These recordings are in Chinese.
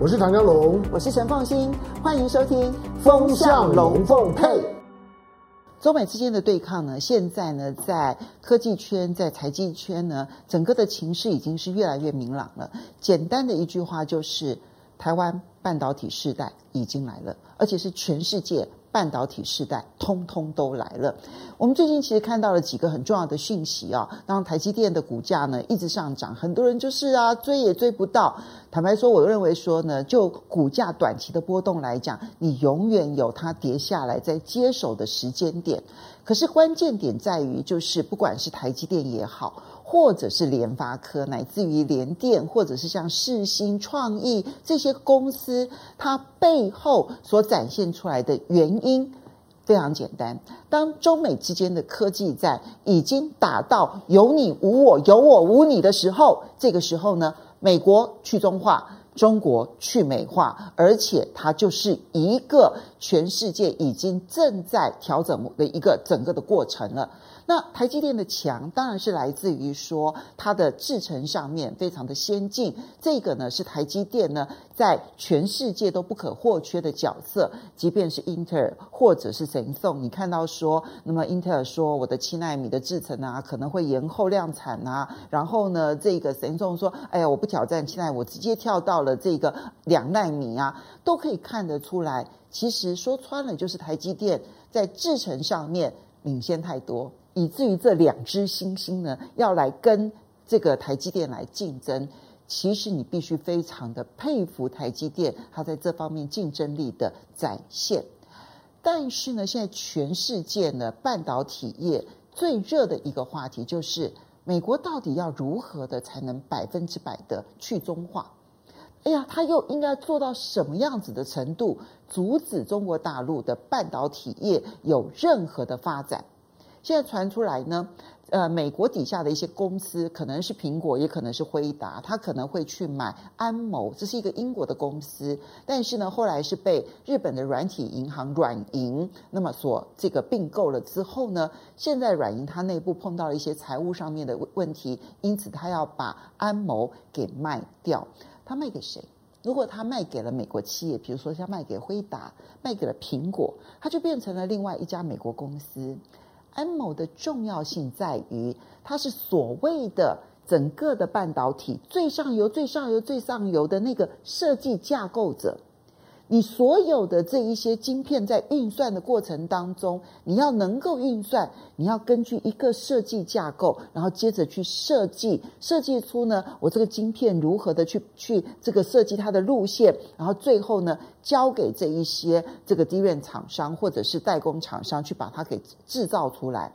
我是唐江龙，我是陈凤欣，欢迎收听《风向龙凤配》。中美之间的对抗呢，现在呢，在科技圈、在财经圈呢，整个的情势已经是越来越明朗了。简单的一句话就是，台湾半导体时代已经来了，而且是全世界。半导体时代通通都来了。我们最近其实看到了几个很重要的讯息啊，当台积电的股价呢一直上涨，很多人就是啊追也追不到。坦白说，我认为说呢，就股价短期的波动来讲，你永远有它跌下来在接手的时间点。可是关键点在于，就是不管是台积电也好。或者是联发科，乃至于联电，或者是像世新、创意这些公司，它背后所展现出来的原因非常简单。当中美之间的科技战已经打到有你无我、有我无你的时候，这个时候呢，美国去中化，中国去美化，而且它就是一个全世界已经正在调整的一个整个的过程了。那台积电的强当然是来自于说它的制程上面非常的先进，这个呢是台积电呢在全世界都不可或缺的角色。即便是英特尔或者是神送，你看到说，那么英特尔说我的七纳米的制程啊可能会延后量产啊，然后呢这个神送说，哎呀我不挑战七纳米，我直接跳到了这个两纳米啊，都可以看得出来，其实说穿了就是台积电在制程上面领先太多。以至于这两只星星呢，要来跟这个台积电来竞争，其实你必须非常的佩服台积电，它在这方面竞争力的展现。但是呢，现在全世界呢，半导体业最热的一个话题就是，美国到底要如何的才能百分之百的去中化？哎呀，他又应该做到什么样子的程度，阻止中国大陆的半导体业有任何的发展？现在传出来呢，呃，美国底下的一些公司，可能是苹果，也可能是辉达，他可能会去买安谋，这是一个英国的公司，但是呢，后来是被日本的软体银行软银那么所这个并购了之后呢，现在软银它内部碰到了一些财务上面的问题，因此他要把安谋给卖掉。他卖给谁？如果他卖给了美国企业，比如说像卖给辉达，卖给了苹果，它就变成了另外一家美国公司。安某的重要性在于，它是所谓的整个的半导体最上游、最上游、最上游的那个设计架构者。你所有的这一些晶片在运算的过程当中，你要能够运算，你要根据一个设计架构，然后接着去设计，设计出呢，我这个晶片如何的去去这个设计它的路线，然后最后呢，交给这一些这个 d r 厂商或者是代工厂商去把它给制造出来。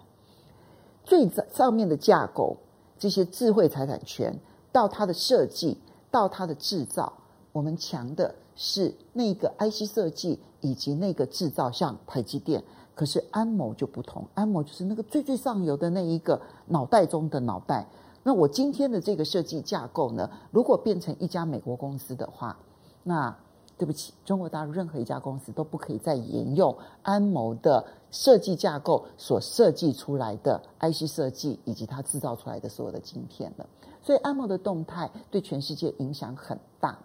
最上面的架构，这些智慧财产权到它的设计，到它的制造，我们强的。是那个 IC 设计以及那个制造，像台积电，可是安谋就不同，安谋就是那个最最上游的那一个脑袋中的脑袋。那我今天的这个设计架构呢，如果变成一家美国公司的话，那对不起，中国大陆任何一家公司都不可以再沿用安谋的设计架构所设计出来的 IC 设计以及它制造出来的所有的晶片了。所以安谋的动态对全世界影响很大。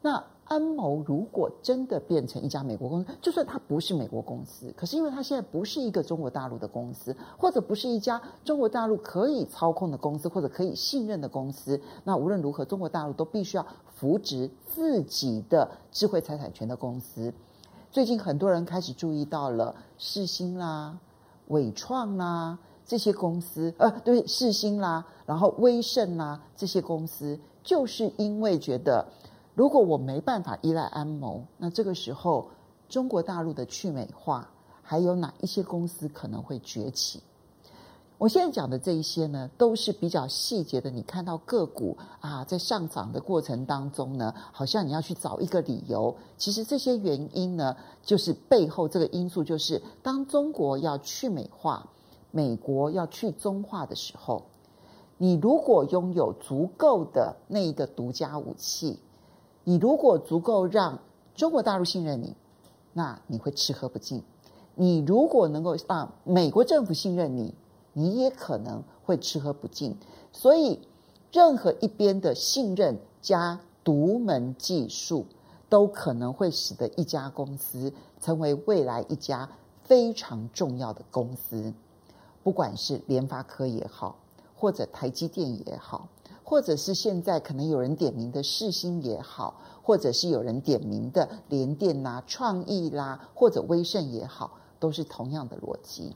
那安谋如果真的变成一家美国公司，就算它不是美国公司，可是因为它现在不是一个中国大陆的公司，或者不是一家中国大陆可以操控的公司，或者可以信任的公司，那无论如何，中国大陆都必须要扶植自己的智慧财产权的公司。最近很多人开始注意到了世新啦、伟创啦这些公司，呃，对，世新啦，然后威盛啦这些公司，就是因为觉得。如果我没办法依赖安谋，那这个时候中国大陆的去美化还有哪一些公司可能会崛起？我现在讲的这一些呢，都是比较细节的。你看到个股啊，在上涨的过程当中呢，好像你要去找一个理由。其实这些原因呢，就是背后这个因素，就是当中国要去美化，美国要去中化的时候，你如果拥有足够的那一个独家武器。你如果足够让中国大陆信任你，那你会吃喝不尽；你如果能够让美国政府信任你，你也可能会吃喝不尽。所以，任何一边的信任加独门技术，都可能会使得一家公司成为未来一家非常重要的公司，不管是联发科也好，或者台积电也好，或者是现在可能有人点名的世芯也好，或者是有人点名的联电啦、创意啦，或者威盛也好，都是同样的逻辑。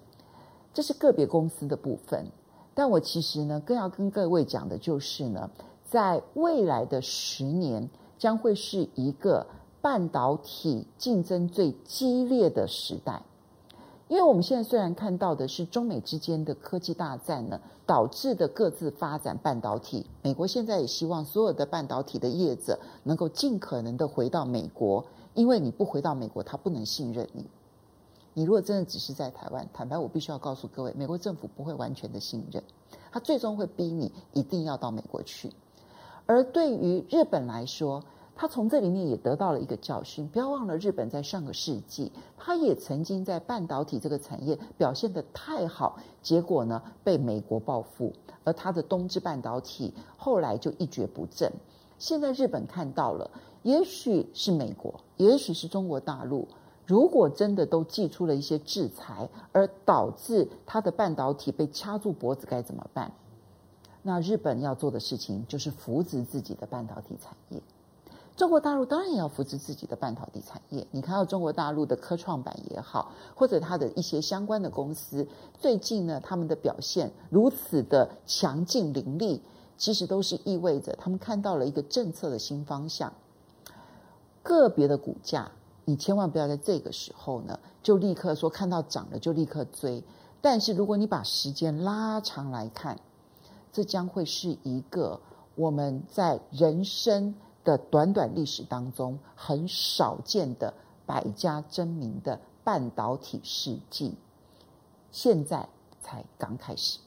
这是个别公司的部分，但我其实呢，更要跟各位讲的就是呢，在未来的十年将会是一个半导体竞争最激烈的时代，因为我们现在虽然看到的是中美之间的科技大战呢，导致的各自发展半导体，美国现在也希望所有的半导体的业者能够尽可能的回到美国，因为你不回到美国，他不能信任你。你如果真的只是在台湾，坦白我必须要告诉各位，美国政府不会完全的信任，他最终会逼你一定要到美国去。而对于日本来说，他从这里面也得到了一个教训。不要忘了，日本在上个世纪，他也曾经在半导体这个产业表现得太好，结果呢被美国报复，而他的东芝半导体后来就一蹶不振。现在日本看到了，也许是美国，也许是中国大陆。如果真的都祭出了一些制裁，而导致他的半导体被掐住脖子，该怎么办？那日本要做的事情就是扶植自己的半导体产业。中国大陆当然也要扶持自己的半导体产业。你看到中国大陆的科创板也好，或者它的一些相关的公司，最近呢，他们的表现如此的强劲凌厉，其实都是意味着他们看到了一个政策的新方向。个别的股价。你千万不要在这个时候呢，就立刻说看到涨了就立刻追。但是如果你把时间拉长来看，这将会是一个我们在人生的短短历史当中很少见的百家争鸣的半导体世纪，现在才刚开始。